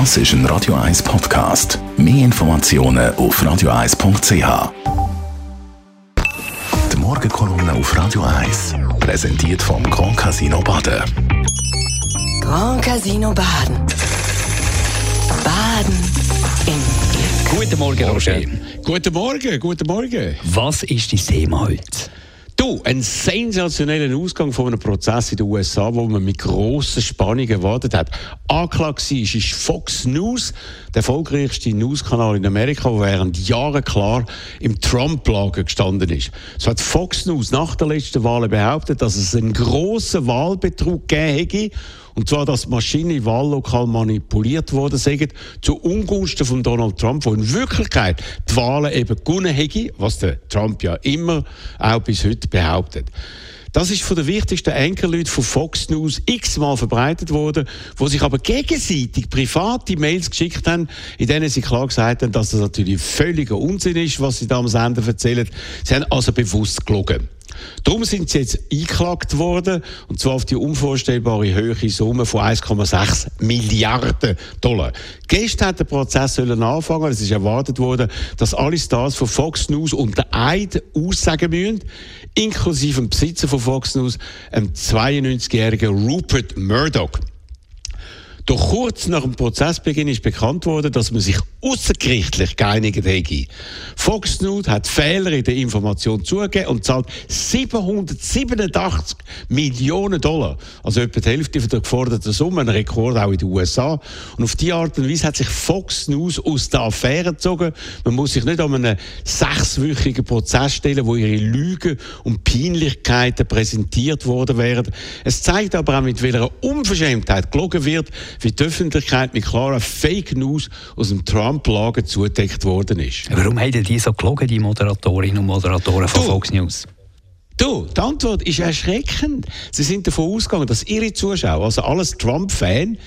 Das ist ein Radio 1 Podcast. Mehr Informationen auf radio1.ch. Die Morgenkolumne auf Radio 1 präsentiert vom Grand Casino Baden. Grand Casino Baden. Baden im Glück. Guten Morgen, Roger. Guten Morgen, guten Morgen. Was ist dein Thema heute? Du, ein sensationeller Ausgang von einem Prozess in den USA, wo man mit grosser Spannung erwartet hat. Anklage war, ist Fox News, der erfolgreichste Newskanal in Amerika, der während Jahren klar im Trump-Lager gestanden ist. So hat Fox News nach der letzten Wahl behauptet, dass es einen grossen Wahlbetrug gegeben hätte und zwar, dass Maschinen im Wahllokal manipuliert worden sind, zu Ungunsten von Donald Trump, der in Wirklichkeit die Wahlen eben gewonnen hätte, was der Trump ja immer auch bis heute behauptet. Das ist von den wichtigsten Enkelleuten von Fox News x-mal verbreitet worden, wo sich aber gegenseitig private Mails geschickt haben, in denen sie klar gesagt haben, dass das natürlich völliger Unsinn ist, was sie da am Sender erzählen. Sie haben also bewusst gelogen. Darum sind sie jetzt eingeklagt worden, und zwar auf die unvorstellbare höhere Summe von 1,6 Milliarden Dollar. Gestern hat der Prozess sollen anfangen. Es ist erwartet worden, dass alle Stars von Fox News unter Eid aussagen müssen, inklusive dem Besitzer von Fox News, einem 92-jährigen Rupert Murdoch. Doch kurz nach dem Prozessbeginn ist bekannt worden, dass man sich außergerichtlich geeinigt hätte. Fox News hat Fehler in der Information zugegeben und zahlt 787 Millionen Dollar, also etwa die Hälfte der geforderten Summe, ein Rekord auch in den USA. Und auf diese Art und Weise hat sich Fox News aus der Affäre gezogen. Man muss sich nicht an einen sechswöchigen Prozess stellen, wo ihre Lügen und Peinlichkeiten präsentiert worden wären. Es zeigt aber auch, mit welcher Unverschämtheit gelogen wird, wie die Öffentlichkeit mit klaren Fake News aus dem Trump-Lager zudeckt worden ist. Warum haben die so gelogen, die Moderatorinnen und Moderatoren von Du. Fox News? Du, die Antwort ist erschreckend. Sie sind davon ausgegangen, dass ihre Zuschauer, also alles Trump-Fan,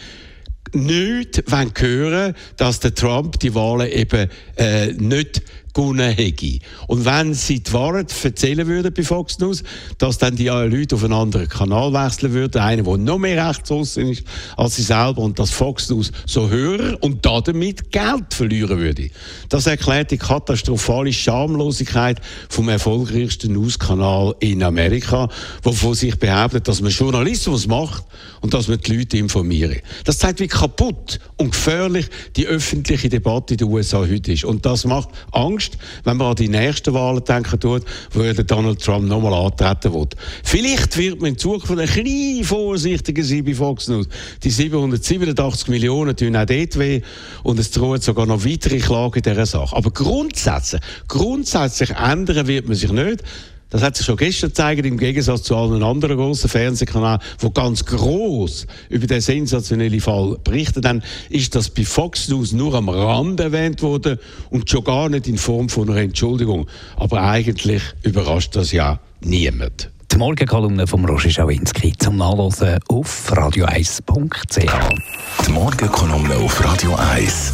nicht wollen hören, dass der Trump die Wahlen eben äh, nicht gewonnen hätte. Und wenn sie die Wahrheit erzählen würden bei Fox News, dass dann die Leute auf einen anderen Kanal wechseln würden, einen, der noch mehr rechtsaußen ist als sie selber und dass Fox News so Hörer und damit Geld verlieren würde. Das erklärt die katastrophale Schamlosigkeit vom erfolgreichsten Newskanal in Amerika, der von sich behauptet, dass man Journalismus macht und dass man die Leute informiert. Das zeigt, wie kaputt und gefährlich die öffentliche Debatte in den USA heute ist. Und das macht Angst, wenn man an die nächsten Wahlen denken tut, wo ja Donald Trump nochmal antreten wird. Vielleicht wird man in Zukunft ein bisschen vorsichtiger sein bei Fox News. Die 787 Millionen tun auch dort weh und es drohen sogar noch weitere Klagen in dieser Sache. Aber grundsätzlich, grundsätzlich ändern wird man sich nicht. Das hat sich schon gestern gezeigt, im Gegensatz zu allen anderen grossen Fernsehkanälen, die ganz groß über den sensationellen Fall berichtet haben, ist das bei Fox News nur am Rand erwähnt worden und schon gar nicht in Form von einer Entschuldigung. Aber eigentlich überrascht das ja niemand. Die Morgenkolumne von Roger Schawinski zum Nachlesen auf radio1.ch. Die Morgenkolumne auf Radio 1.